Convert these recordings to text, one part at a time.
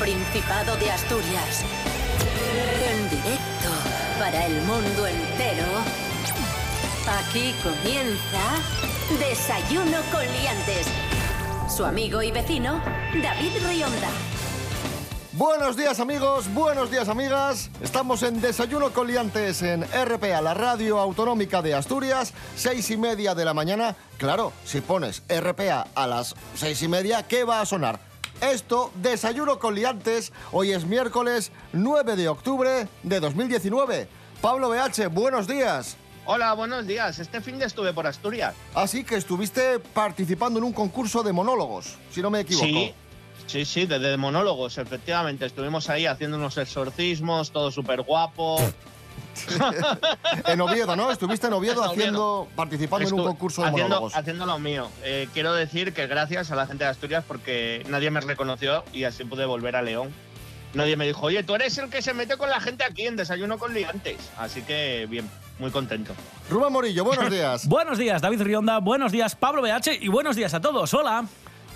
Principado de Asturias. En directo para el mundo entero. Aquí comienza Desayuno con Liantes. Su amigo y vecino, David Rionda. Buenos días amigos, buenos días amigas. Estamos en Desayuno con Liantes en RPA, la radio autonómica de Asturias, seis y media de la mañana. Claro, si pones RPA a las seis y media, ¿qué va a sonar? Esto, Desayuno con Liantes, hoy es miércoles 9 de octubre de 2019. Pablo BH, buenos días. Hola, buenos días. Este fin de estuve por Asturias. Así que estuviste participando en un concurso de monólogos, si no me equivoco. Sí, sí, sí, de, de monólogos, efectivamente. Estuvimos ahí haciendo unos exorcismos, todo súper guapo. en Oviedo, ¿no? Estuviste en Oviedo, En Oviedo. haciendo, participando en un concurso de haciendo, monólogos. haciendo lo mío. Eh, quiero decir que gracias a la gente de Asturias porque nadie me reconoció y así pude volver a León. Nadie me dijo, oye, tú eres el que se mete con la gente aquí en Desayuno con Ligantes. Así que bien, muy contento. Rubén Morillo, buenos días. Buenos días, David Rionda. Buenos días, Pablo BH. Y buenos días a todos. Hola.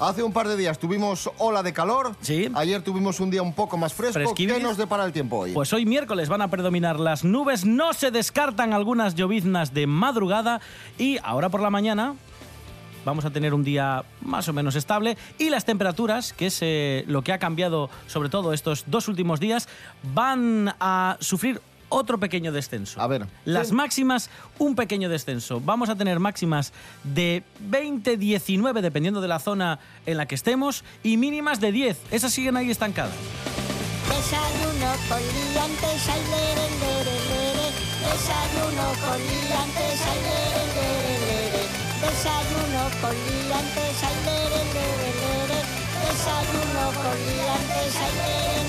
Hace un par de días tuvimos ola de calor. Sí. Ayer tuvimos un día un poco más fresco. ¿Qué nos depara el tiempo hoy? Pues hoy miércoles van a predominar las nubes. No se descartan algunas lloviznas de madrugada. Y ahora por la mañana vamos a tener un día más o menos estable. Y las temperaturas, que es eh, lo que ha cambiado sobre todo estos dos últimos días, van a sufrir otro pequeño descenso. A ver. Las Sí. máximas, un pequeño descenso. Vamos a tener máximas de 20, 19, dependiendo de la zona en la que estemos, y mínimas de 10. Esas siguen ahí estancadas. Desayuno con liantes, ay, lere, lere, lere. Desayuno con liantes, ay, lere, lere, lere. Desayuno con liantes, ay, lere, lere, lere. Desayuno con liantes, ay, lere.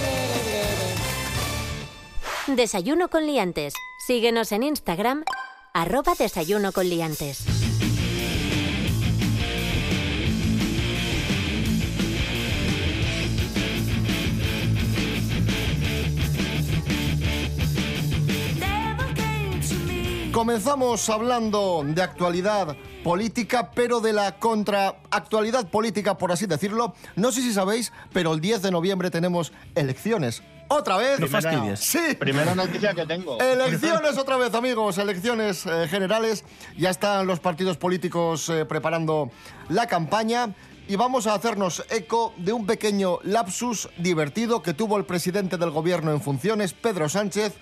Desayuno con liantes. Síguenos en Instagram, arroba desayuno con liantes. Comenzamos hablando de actualidad política, pero de la contraactualidad política, por así decirlo. No sé si sabéis, pero el 10 de noviembre tenemos elecciones. ¿Otra vez? No fastidies. Sí. Primera noticia que tengo. Elecciones otra vez, amigos, elecciones eh, generales. Ya están los partidos políticos eh, preparando la campaña y vamos a hacernos eco de un pequeño lapsus divertido que tuvo el presidente del gobierno en funciones, Pedro Sánchez,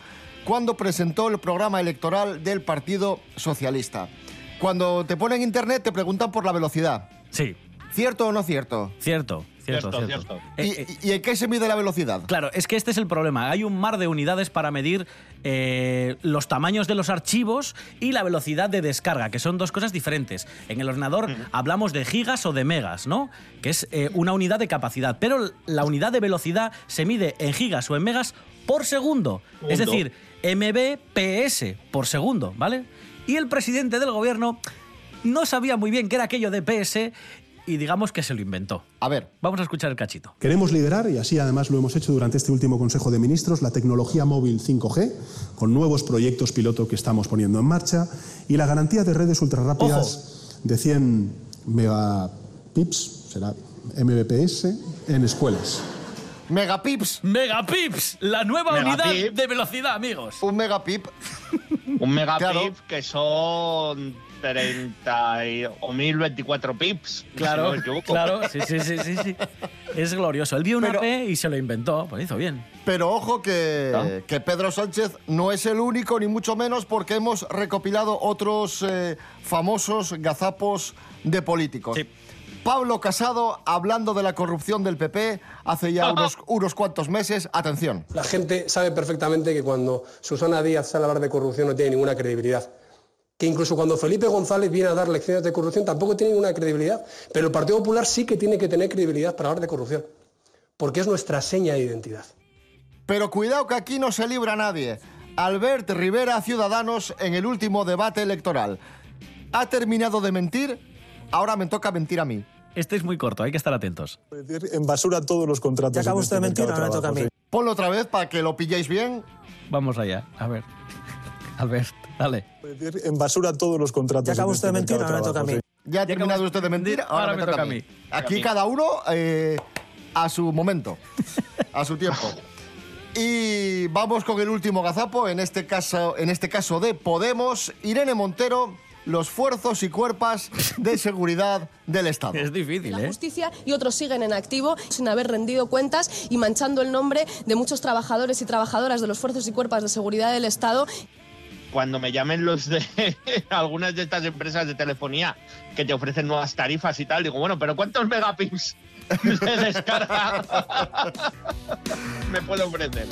cuando presentó el programa electoral del Partido Socialista. Cuando te ponen internet te preguntan por la velocidad. Sí, ¿Cierto o no cierto? cierto, cierto, Cierto, cierto. cierto. Eh, ¿Y, eh, y en qué se mide la velocidad? Claro, es que este es el problema. Hay un mar de unidades para medir eh, los tamaños de los archivos y la velocidad de descarga, que son dos cosas diferentes. En el ordenador hablamos de gigas o de megas, ¿no? Que es eh, una unidad de capacidad. Pero la unidad de velocidad se mide en gigas o en megas por segundo. Es decir, mbps por segundo, ¿vale? Y el presidente del gobierno no sabía muy bien qué era aquello de PS y digamos que se lo inventó. A ver, Vamos a escuchar el cachito. Queremos liderar, y así además lo hemos hecho durante este último Consejo de Ministros, la tecnología móvil 5G, con nuevos proyectos piloto que estamos poniendo en marcha, y la garantía de redes ultrarrápidas de 100 megapips, será Mbps, en escuelas. Megapips. Megapips, la nueva Megapip. unidad de velocidad, amigos. Un megapip Un megapip Claro. que son 30 y- o 1024 pips. si no me equivoco. claro, sí, sí, sí, sí, sí. Es glorioso. Él vio una Pero- P y se lo inventó, pues hizo bien. Pero ojo que, que Pedro Sánchez no es el único, ni mucho menos, porque hemos recopilado otros eh, famosos gazapos de políticos. Sí. Pablo Casado, hablando de la corrupción del PP hace ya unos, unos cuantos meses. Atención. La gente sabe perfectamente que cuando Susana Díaz sale a hablar de corrupción no tiene ninguna credibilidad. Que incluso cuando Felipe González viene a dar lecciones de corrupción tampoco tiene ninguna credibilidad. Pero el Partido Popular sí que tiene que tener credibilidad para hablar de corrupción. Porque es nuestra seña de identidad. Pero cuidado que aquí no se libra nadie. Albert Rivera, Ciudadanos, en el último debate electoral. Ha terminado de mentir, ahora me toca mentir a mí. Este es muy corto, hay que estar atentos. En basura todos los contratos. Ya acaba usted de mentir, ahora me toca a mí. Ponlo otra vez para que lo pilléis bien. Vamos allá, a ver. Albert, dale. En basura todos los contratos. Ya usted de mentir, ahora me toca a mí. Ya ha terminado usted de mentir, de- ahora, me, toca, a mí. Aquí A mí. cada uno eh, a su momento, a su tiempo. Y vamos con el último gazapo, en este caso, en este caso de Podemos, Irene Montero, los fuerzos y cuerpos de seguridad del Estado. Es difícil, la ¿eh? justicia y otros siguen en activo sin haber rendido cuentas y manchando el nombre de muchos trabajadores y trabajadoras de los fuerzos y cuerpos de seguridad del Estado. Cuando me llamen los de algunas de estas empresas de telefonía que te ofrecen nuevas tarifas y tal, digo, bueno, pero ¿cuántos megapins de descarga me puede ofrecer?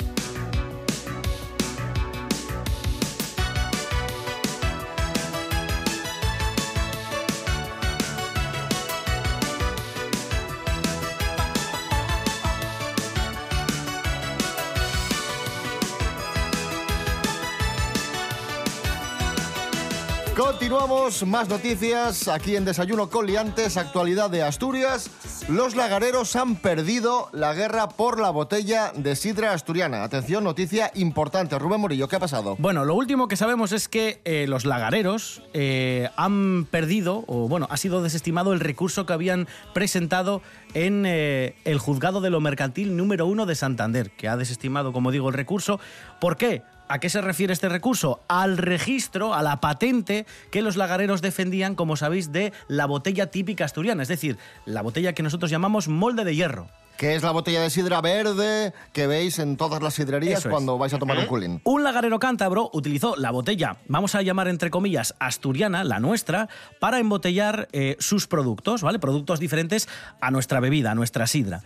Más noticias aquí en Desayuno con Liantes, actualidad de Asturias. Los lagareros han perdido la guerra por la botella de sidra asturiana. Atención, noticia importante. Rubén Morillo, ¿qué ha pasado? Bueno, lo último que sabemos es que eh, los lagareros eh, han perdido, o bueno, ha sido desestimado el recurso que habían presentado en eh, el juzgado de lo mercantil número uno de Santander, que ha desestimado, como digo, el recurso. ¿Por qué? ¿A qué se refiere este recurso? Al registro, a la patente que los lagareros defendían, como sabéis, de la botella típica asturiana, es decir, la botella que nosotros llamamos molde de hierro. Que es la botella de sidra verde que veis en todas las sidrerías Eso es. cuando vais a tomar un culín. Un lagarero cántabro utilizó la botella, vamos a llamar entre comillas, asturiana, la nuestra, para embotellar eh, sus productos, ¿vale? Productos diferentes a nuestra bebida, a nuestra sidra.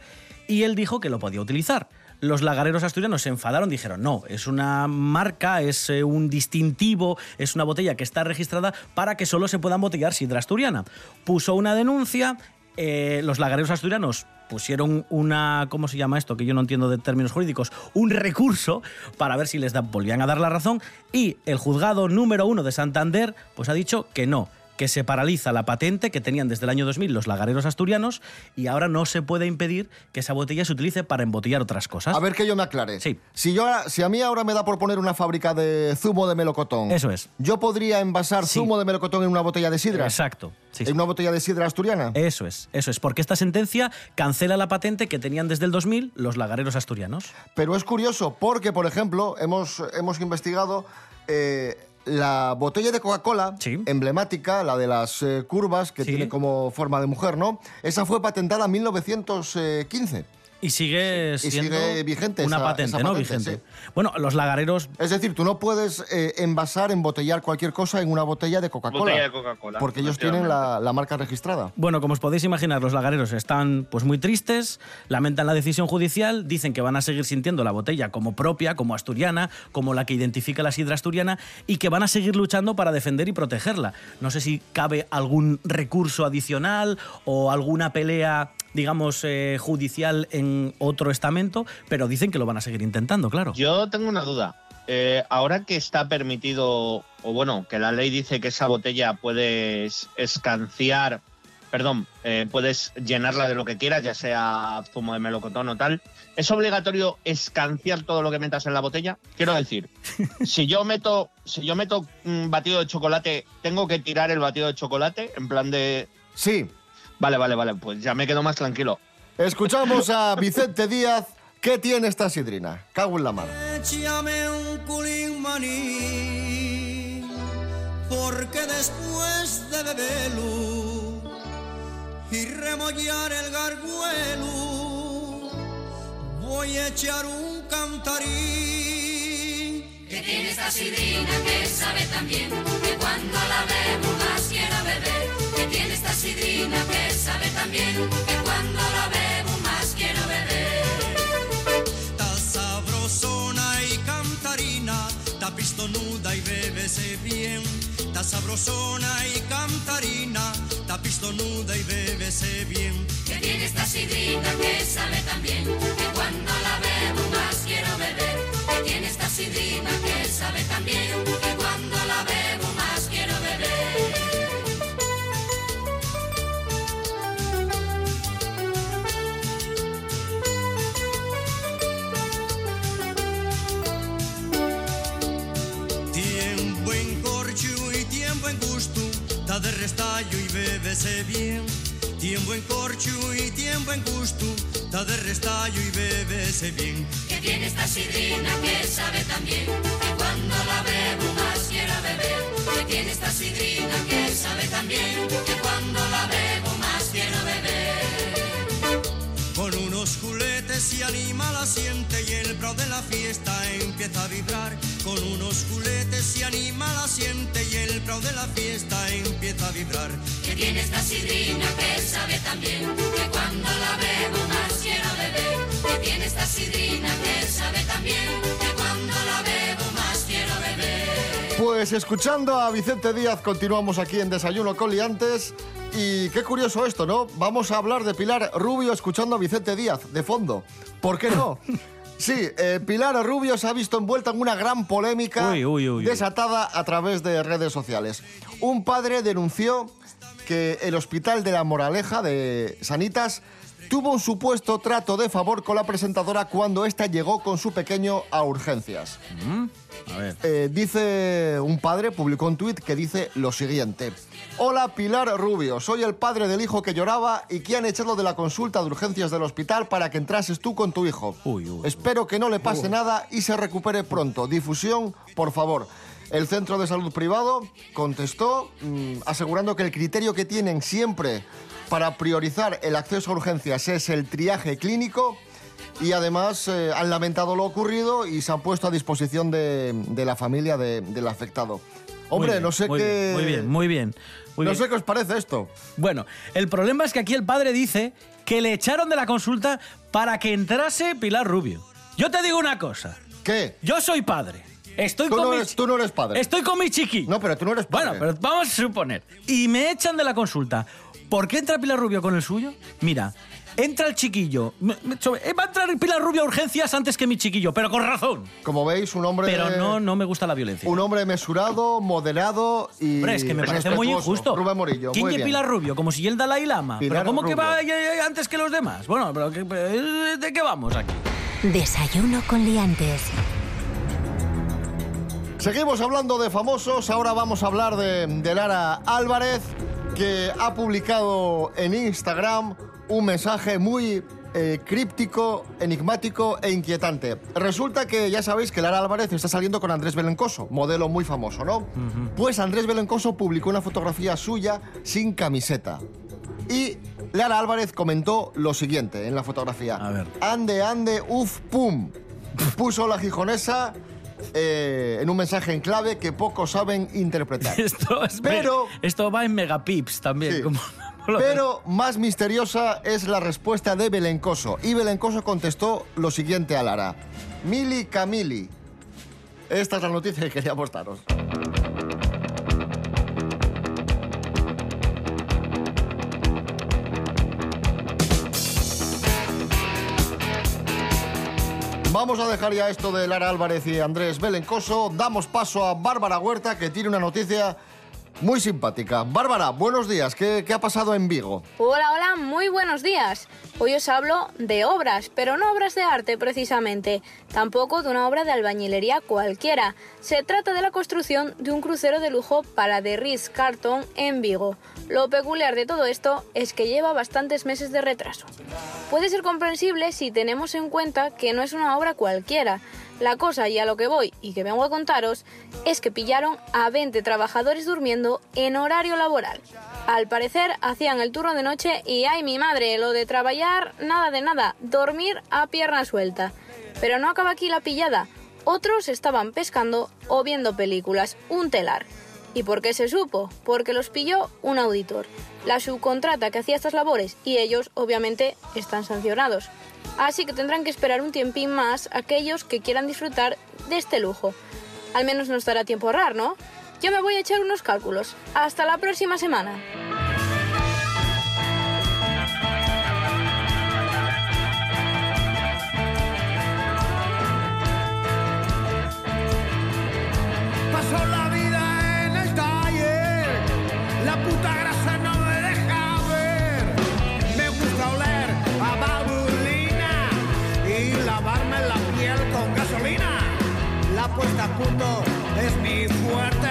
Y él dijo que lo podía utilizar. Los lagareros asturianos se enfadaron, dijeron, no, es una marca, es eh, un distintivo, es una botella que está registrada para que solo se pueda embotellar sidra asturiana. Puso una denuncia, eh, los lagareros asturianos pusieron una, ¿cómo se llama esto? Que yo no entiendo de términos jurídicos, un recurso para ver si les volvían a dar la razón y el juzgado número uno de Santander pues ha dicho que no, que se paraliza la patente que tenían desde el año 2000 los lagareros asturianos y ahora no se puede impedir que esa botella se utilice para embotellar otras cosas. A ver que yo me aclare. Sí. Si, yo, si a mí ahora me da por poner una fábrica de zumo de melocotón. Eso es. ¿Yo podría envasar Sí. zumo de melocotón en una botella de sidra? Exacto. sí, sí. ¿En una botella de sidra asturiana? Eso es, eso es, porque esta sentencia cancela la patente que tenían desde el 2000 los lagareros asturianos. Pero es curioso porque, por ejemplo, hemos, hemos investigado eh, la botella de Coca-Cola, Sí. emblemática, la de las eh, curvas, que Sí. tiene como forma de mujer, ¿no? Esa fue patentada en 1915. Y sigue Y siendo sigue vigente una esa- patente, esa ¿no? patente, Vigente. Bueno, los lagareros Es decir, tú no puedes eh, envasar, embotellar cualquier cosa en una botella de Coca-Cola. Botella de Coca-Cola, Porque ellos tienen la, la marca registrada. Bueno, como os podéis imaginar, los lagareros están pues muy tristes, lamentan la decisión judicial, dicen que van a seguir sintiendo la botella como propia, como asturiana, como la que identifica la sidra asturiana y que van a seguir luchando para defender y protegerla. No sé si cabe algún recurso adicional o alguna pelea, digamos, eh, judicial en otro estamento, pero dicen que lo van a seguir intentando, claro. Yo tengo una duda. Eh, ahora que está permitido, o bueno, que la ley dice que esa botella puedes escanciar, perdón, eh, puedes llenarla de lo que quieras, ya sea zumo de melocotón o tal, ¿es obligatorio escanciar todo lo que metas en la botella? Quiero decir, si yo meto, si yo meto un batido de chocolate, ¿tengo que tirar el batido de chocolate? En plan de. Sí. Vale, vale, vale, pues ya me quedo más tranquilo. Escuchamos a Vicente Díaz. ¿Qué tiene esta sidrina? Cago en la mar. Échame un culín maní, porque después de beberlo y remollar el garguelo, voy a echar un cantarín. Que tiene esta sidrina que sabe tan bien que cuando la bebo que sabe tan bien que cuando la bebo más quiero beber. Está sabrosona y cantarina, está pistonuda y bébese bien. Está sabrosona y cantarina, está pistonuda y bébese bien. Que tiene esta sidrina que sabe tan bien que cuando la bebo más quiero beber. Que tiene esta sidrina que sabe tan restallo y bébese bien. Tiempo en corcho y tiempo en gusto, da de restallo y bébese bien. Que tiene esta sidrina que sabe también que cuando la bebo más quiero beber. Que tiene esta sidrina que sabe también que cuando la bebo más quiero beber. Unos juletes y anima la siente y el pro de la fiesta empieza a vibrar. Con unos juletes y anima la siente y el pro de la fiesta empieza a vibrar. Que tiene esta sidrina que sabe también que cuando la bebo más quiero beber. Que tiene esta sidrina que sabe también Pues escuchando a Vicente Díaz, continuamos aquí en Desayuno con Liantes. Y qué curioso esto, ¿no? Vamos a hablar de Pilar Rubio escuchando a Vicente Díaz de fondo. ¿Por qué no? Sí, eh, Pilar Rubio se ha visto envuelta en una gran polémica Uy, uy, uy, uy. desatada a través de redes sociales. Un padre denunció que el hospital de la Moraleja de Sanitas tuvo un supuesto trato de favor con la presentadora cuando ésta llegó con su pequeño a urgencias. A ver. Eh, dice un padre, publicó un tuit que dice lo siguiente. Hola Pilar Rubio, soy el padre del hijo que lloraba y que han echado de la consulta de urgencias del hospital para que entrases tú con tu hijo. Uy, uy, uy. Espero que no le pase nada y se recupere pronto. Difusión, por favor. El centro de salud privado contestó mm, asegurando que el criterio que tienen siempre para priorizar el acceso a urgencias es el triaje clínico y además eh, han lamentado lo ocurrido y se han puesto a disposición de, de la familia de- del afectado. Hombre, bien, no sé muy qué... bien, Muy bien, muy bien. muy no bien. sé qué os parece esto. Bueno, el problema es que aquí el padre dice que le echaron de la consulta para que entrase Pilar Rubio. Yo te digo una cosa. ¿Qué? Yo soy padre. Estoy Tú con no, mi eres, tú no eres padre. Estoy con mi chiqui. No, pero tú no eres padre. Bueno, pero vamos a suponer. Y me echan de la consulta. ¿Por qué entra Pilar Rubio con el suyo? Mira, entra el chiquillo. Eh, Va a entrar Pilar Rubio a urgencias antes que mi chiquillo, pero con razón. Como veis, un hombre... Pero no, no me gusta la violencia. Un hombre mesurado, moderado y Hombre, es que me parece muy injusto. Rubén Morillo, ¿Quién es. Pilar Rubio? Como si el Dalai Lama. Pilar ¿Pero cómo que va eh, antes que los demás? Bueno, pero eh, ¿de qué vamos aquí? Desayuno con liantes. Seguimos hablando de famosos, ahora vamos a hablar de, de Lara Álvarez, que ha publicado en Instagram un mensaje muy eh, críptico, enigmático e inquietante. Resulta que ya sabéis que Lara Álvarez está saliendo con Andrés Belencoso, modelo muy famoso, ¿no? Pues Andrés Belencoso publicó una fotografía suya sin camiseta. Y Lara Álvarez comentó lo siguiente en la fotografía. A ver. Ande, ande, uf, pum. Puso la gijonesa eh, en un mensaje en clave que pocos saben interpretar. Esto, es Pero- esto va en megapips también. Sí. como- lo- Pero más misteriosa es la respuesta de Belencoso. Y Belencoso contestó lo siguiente a Lara. Mili Camili. Esta es la noticia que quería mostraros. Vamos a dejar ya esto de Lara Álvarez y Andrés Belencoso. Damos paso a Bárbara Huerta, que tiene una noticia muy simpática. Bárbara, buenos días. ¿Qué, ha pasado en Vigo? Hola, hola, muy buenos días. Hoy os hablo de obras, pero no obras de arte precisamente, tampoco de una obra de albañilería cualquiera. Se trata de la construcción de un crucero de lujo para The Ritz Carlton en Vigo. Lo peculiar de todo esto es que lleva bastantes meses de retraso. Puede ser comprensible si tenemos en cuenta que no es una obra cualquiera. La cosa y a lo que voy y que vengo a contaros es que pillaron a 20 trabajadores durmiendo en horario laboral. Al parecer hacían el turno de noche y ay mi madre, lo de trabajar, nada de nada, dormir a pierna suelta. Pero no acaba aquí la pillada. Otros estaban pescando o viendo películas, un telar. ¿Y por qué se supo? Porque los pilló un auditor, la subcontrata que hacía estas labores y ellos obviamente están sancionados. Así que tendrán que esperar un tiempín más aquellos que quieran disfrutar de este lujo. Al menos nos dará tiempo a ahorrar, ¿no? Yo me voy a echar unos cálculos. Hasta la próxima semana. puesta a punto es mi fuerte,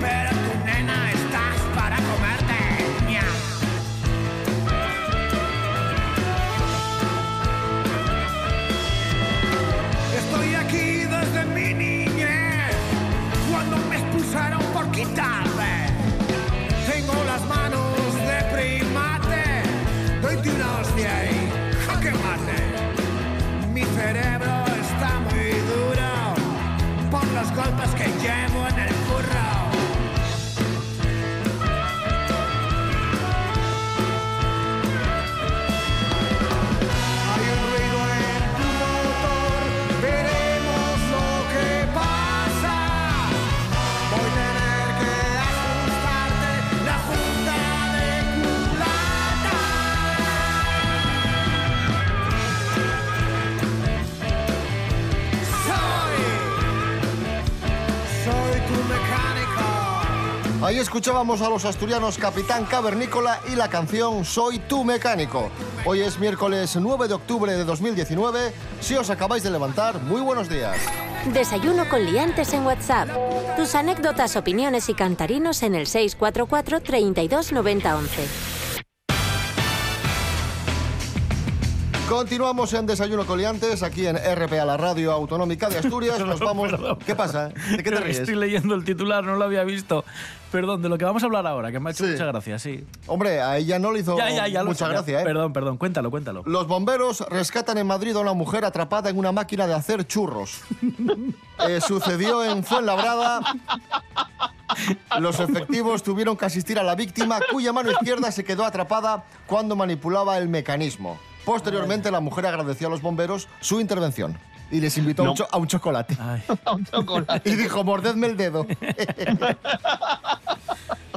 pero tu nena estás para comerte. Estoy aquí desde mi niñez, cuando me expulsaron por quitar. Ahí escuchábamos a los asturianos Capitán Cavernícola y la canción Soy tu mecánico. Hoy es miércoles 9 de octubre de 2019. Si os acabáis de levantar, muy buenos días. Desayuno con liantes en WhatsApp. Tus anécdotas, opiniones y cantarinos en el 644 32 90 11. Continuamos en Desayuno Coliantes, aquí en RPA, la radio autonómica de Asturias. Nos vamos. ¿Qué pasa? ¿De qué te ríes? Estoy leyendo el titular, no lo había visto. Perdón, de lo que vamos a hablar ahora, que me ha hecho mucha gracia, sí. Hombre, a ella no le hizo Ya, ya, ya lo mucha sé, ya. gracia, ¿eh? Perdón, perdón, cuéntalo, cuéntalo. Los bomberos rescatan en Madrid a una mujer atrapada en una máquina de hacer churros. Eh, sucedió en Fuenlabrada. Los efectivos tuvieron que asistir a la víctima, cuya mano izquierda se quedó atrapada cuando manipulaba el mecanismo. Posteriormente, la mujer agradeció a los bomberos su intervención y les invitó a, un No. cho- a un chocolate. A un chocolate. Y dijo, mordedme el dedo.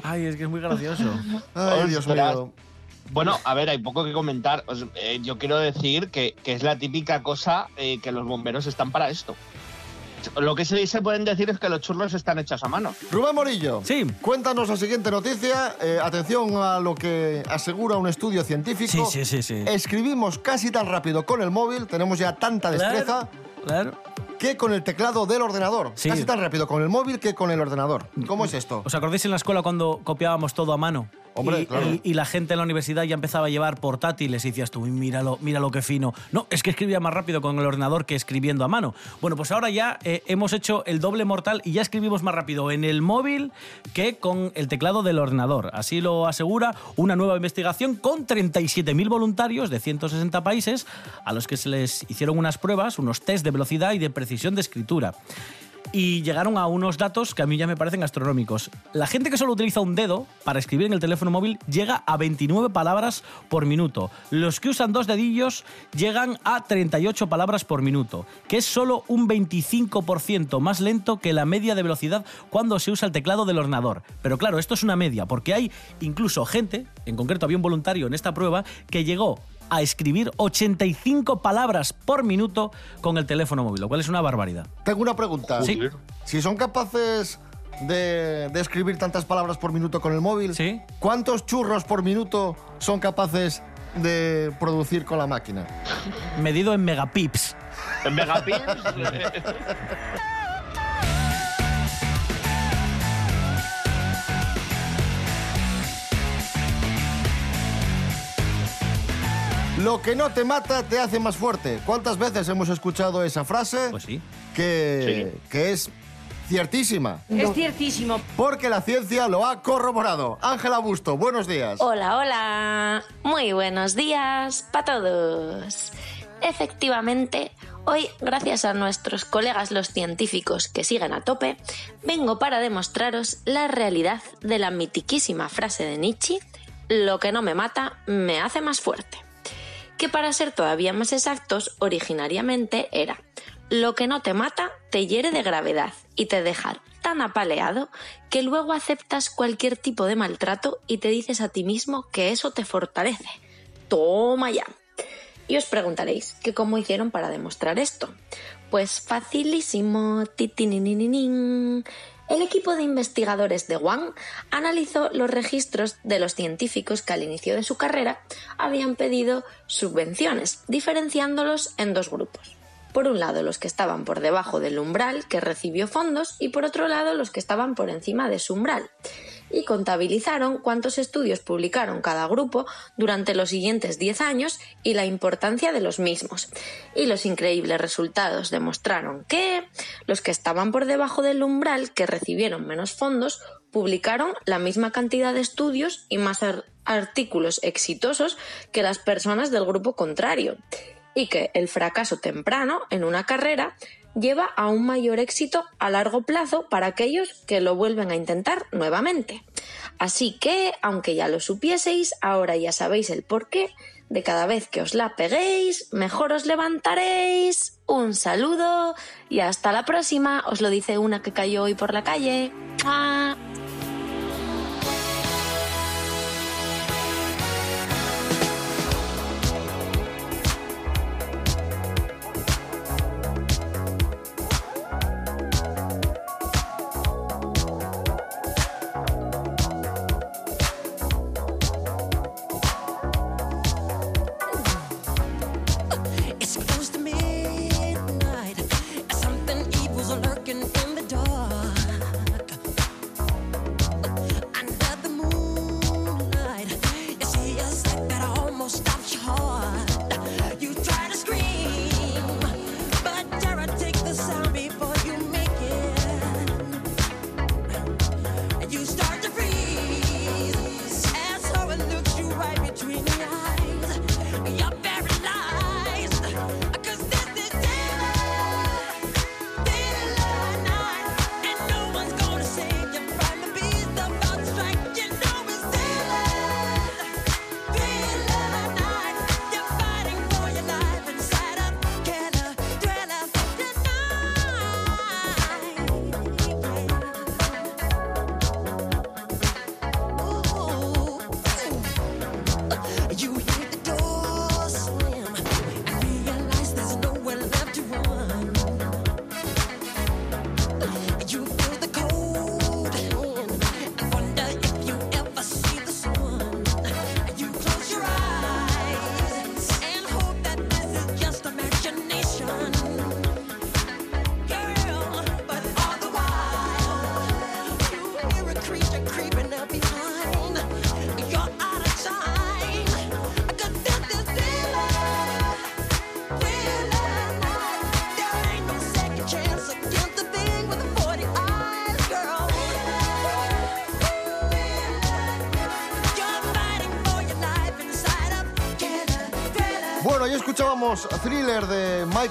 Ay, es que es muy gracioso. Ay, Dios mío. Bueno, a ver, hay poco que comentar. Os- eh, yo quiero decir que, que es la típica cosa eh, que los bomberos están para esto. Lo que sí se pueden decir es que los churros están hechos a mano. Rubén Morillo, Sí. cuéntanos la siguiente noticia. Eh, atención a lo que asegura un estudio científico. Sí, sí, sí, sí. Escribimos casi tan rápido con el móvil, tenemos ya tanta destreza Claro. que con el teclado del ordenador. Sí. Casi tan rápido con el móvil que con el ordenador. ¿Cómo es esto? ¿Os acordáis en la escuela cuando copiábamos todo a mano? Hombre, y, claro. y- y la gente en la universidad ya empezaba a llevar portátiles y decías tú, "Uy, míralo, míralo qué fino. No, es que escribía más rápido con el ordenador que escribiendo a mano. Bueno, pues ahora ya eh, hemos hecho el doble mortal y ya escribimos más rápido en el móvil que con el teclado del ordenador. Así lo asegura una nueva investigación con 37.000 voluntarios de 160 países a los que se les hicieron unas pruebas, unos test de velocidad y de precisión de escritura y llegaron a unos datos que a mí ya me parecen astronómicos. La gente que solo utiliza un dedo para escribir en el teléfono móvil llega a 29 palabras por minuto. Los que usan dos dedillos llegan a 38 palabras por minuto, que es solo un 25% más lento que la media de velocidad cuando se usa el teclado del ordenador. Pero claro, esto es una media, porque hay incluso gente, en concreto había un voluntario en esta prueba, que llegó a escribir 85 palabras por minuto con el teléfono móvil, lo cual es una barbaridad. Tengo una pregunta. Sí. Si son capaces de, de escribir tantas palabras por minuto con el móvil, Sí. ¿cuántos churros por minuto son capaces de producir con la máquina? medido en megapips. En Megapips. Lo que no te mata te hace más fuerte. ¿Cuántas veces hemos escuchado esa frase? Pues sí. Que, que es ciertísima. Es ciertísimo. Porque la ciencia lo ha corroborado. Ángela Busto, buenos días. Hola, hola. Muy buenos días para todos. Efectivamente, hoy, gracias a nuestros colegas los científicos que siguen a tope, vengo para demostraros la realidad de la mitiquísima frase de Nietzsche, lo que no me mata me hace más fuerte. Que para ser todavía más exactos, originariamente era, lo que no te mata te hiere de gravedad y te deja tan apaleado que luego aceptas cualquier tipo de maltrato y te dices a ti mismo que eso te fortalece. Toma ya. Y os preguntaréis que cómo hicieron para demostrar esto. Pues facilísimo. El equipo de investigadores de Wang analizó los registros de los científicos que al inicio de su carrera habían pedido subvenciones, diferenciándolos en dos grupos. Por un lado los que estaban por debajo del umbral que recibió fondos y por otro lado los que estaban por encima de su umbral. Y contabilizaron cuántos estudios publicaron cada grupo durante los siguientes 10 años y la importancia de los mismos. Y los increíbles resultados demostraron que los que estaban por debajo del umbral que recibieron menos fondos publicaron la misma cantidad de estudios y más ar- artículos exitosos que las personas del grupo contrario y que el fracaso temprano en una carrera lleva a un mayor éxito a largo plazo para aquellos que lo vuelven a intentar nuevamente. Así que, aunque ya lo supieseis, ahora ya sabéis el porqué de cada vez que os la peguéis, mejor os levantaréis. Un saludo y hasta la próxima. Os lo dice una que cayó hoy por la calle. ¡Mua!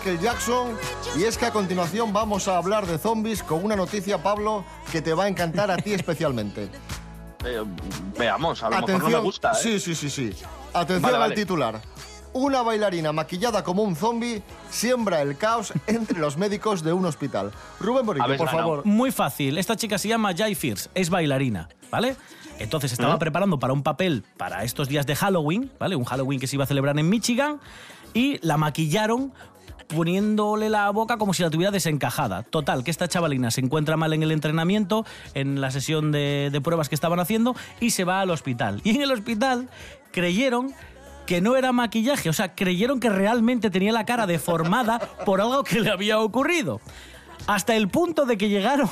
Michael Jackson y es que a continuación vamos a hablar de zombies con una noticia, Pablo, que te va a encantar a ti especialmente. Eh, veamos, a lo mejor no me gusta, ¿eh? Sí, sí, sí, sí. Atención Vale, al vale. titular. Una bailarina maquillada como un zombie siembra el caos entre los médicos de un hospital. Rubén Morillo, por favor. Muy fácil. Esta chica se llama Jai Fierce, es bailarina, ¿vale? Entonces estaba ¿Eh? preparando para un papel para estos días de Halloween, ¿vale? Un Halloween que se iba a celebrar en Michigan y la maquillaron poniéndole la boca como si la tuviera desencajada. Total, que esta chavalina se encuentra mal en el entrenamiento, en la sesión de, pruebas que estaban haciendo y se va al hospital. Y en el hospital creyeron que no era maquillaje, o sea, creyeron que realmente tenía la cara deformada por algo que le había ocurrido. Hasta el punto de que llegaron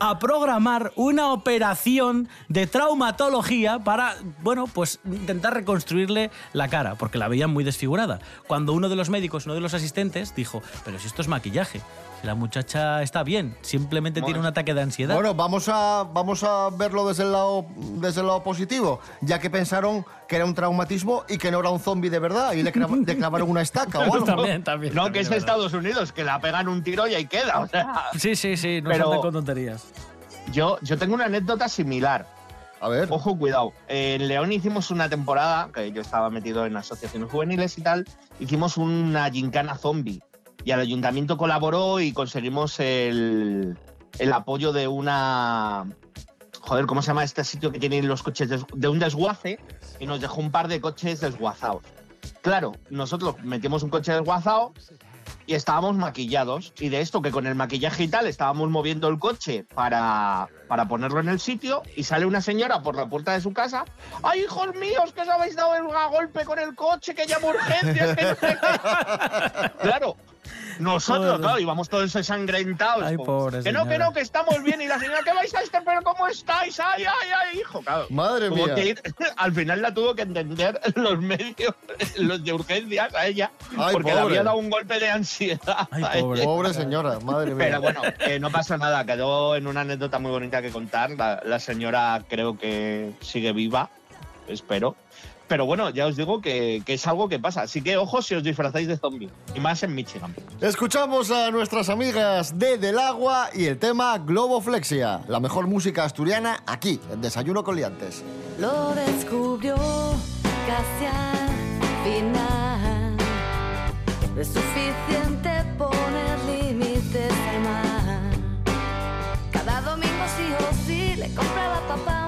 a programar una operación de traumatología para, bueno, pues intentar reconstruirle la cara, porque la veían muy desfigurada. Cuando uno de los médicos, uno de los asistentes, dijo, pero si esto es maquillaje, la muchacha está bien, simplemente tiene un ataque de ansiedad. Bueno, vamos a, vamos a verlo desde el, lado, desde el lado positivo, ya que pensaron que era un traumatismo y que no era un zombie de verdad y le, clava- le clavaron una estaca o algo. También, también. No, también que es verdad. Estados Unidos, que la pegan un tiro y ahí queda. O sea, Sí, sí, sí, no Pero- con tonterías. yo, yo tengo una anécdota similar. A ver. Ojo, cuidado. En León hicimos una temporada, que yo estaba metido en asociaciones juveniles y tal, hicimos una gincana zombie. Y el ayuntamiento colaboró y conseguimos el, el apoyo de una. Joder, ¿cómo se llama este sitio que tienen los coches de un desguace? Y nos dejó un par de coches desguazados. Claro, nosotros metimos un coche desguazado y estábamos maquillados. Y de esto que con el maquillaje y tal estábamos moviendo el coche para, para ponerlo en el sitio y sale una señora por la puerta de su casa. ¡Ay, hijos míos, que os habéis dado el golpe con el coche, que llamo urgencias! que no sé qué". claro. Nosotros, claro, íbamos todos ensangrentados. Ay, como, pobre que no, que no, que estamos bien. Y la señora, ¿qué vais a este? ¿Pero cómo estáis? ¡Ay, ay, ay, hijo! Claro, Madre mía. que ir- al final la tuvo que entender los medios, los de urgencias a ella, Ay, porque le había dado un golpe de ansiedad. Ay, pobre. Pobre señora, madre mía. Pero bueno, eh, no pasa nada, quedó en una anécdota muy bonita que contar. La, la señora creo que sigue viva, espero. Pero bueno, ya os digo que, que es algo que pasa. Así que ojo si os disfrazáis de zombie. Y más en Michigan. Escuchamos a nuestras amigas de Del Agua y el tema Globoflexia, la mejor música asturiana aquí, en Desayuno con Liantes. Lo descubrió casi al final. Es suficiente poner límites al mar. Cada domingo sí o sí le compraba a papá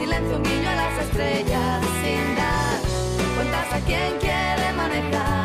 un guiño a las estrellas sin dar cuentas a quien quiere manejar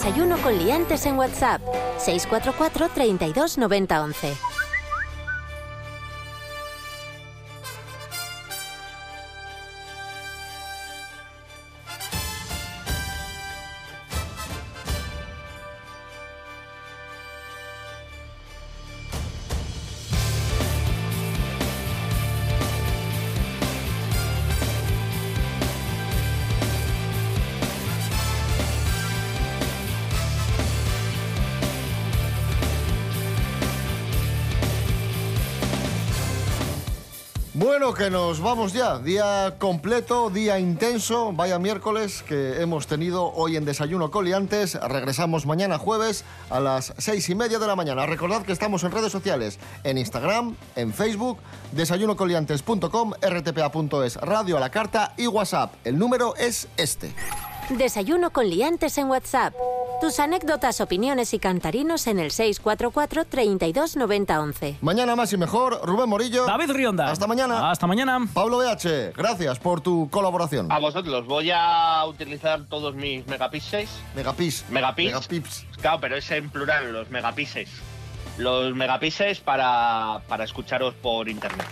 Desayuno con liantes en WhatsApp. 644 32 90 11. Bueno, que nos vamos ya. Día completo, día intenso. Vaya miércoles que hemos tenido hoy en Desayuno Coliantes. Regresamos mañana jueves a las seis y media de la mañana. Recordad que estamos en redes sociales, en Instagram, en Facebook, desayunocoliantes.com, rtpa.es, radio a la carta y WhatsApp. El número es este. Desayuno con liantes en WhatsApp. Tus anécdotas, opiniones y cantarinos en el 644 32 90 11. Mañana más y mejor, Rubén Morillo. David Rionda. Hasta mañana. Hasta mañana. Pablo BH, gracias por tu colaboración. A vosotros, voy a utilizar todos mis megapíxeles. Megapis. Megapis. Megapips. Claro, pero es en plural, los megapíxeles. Los megapíxeles para, para escucharos por internet.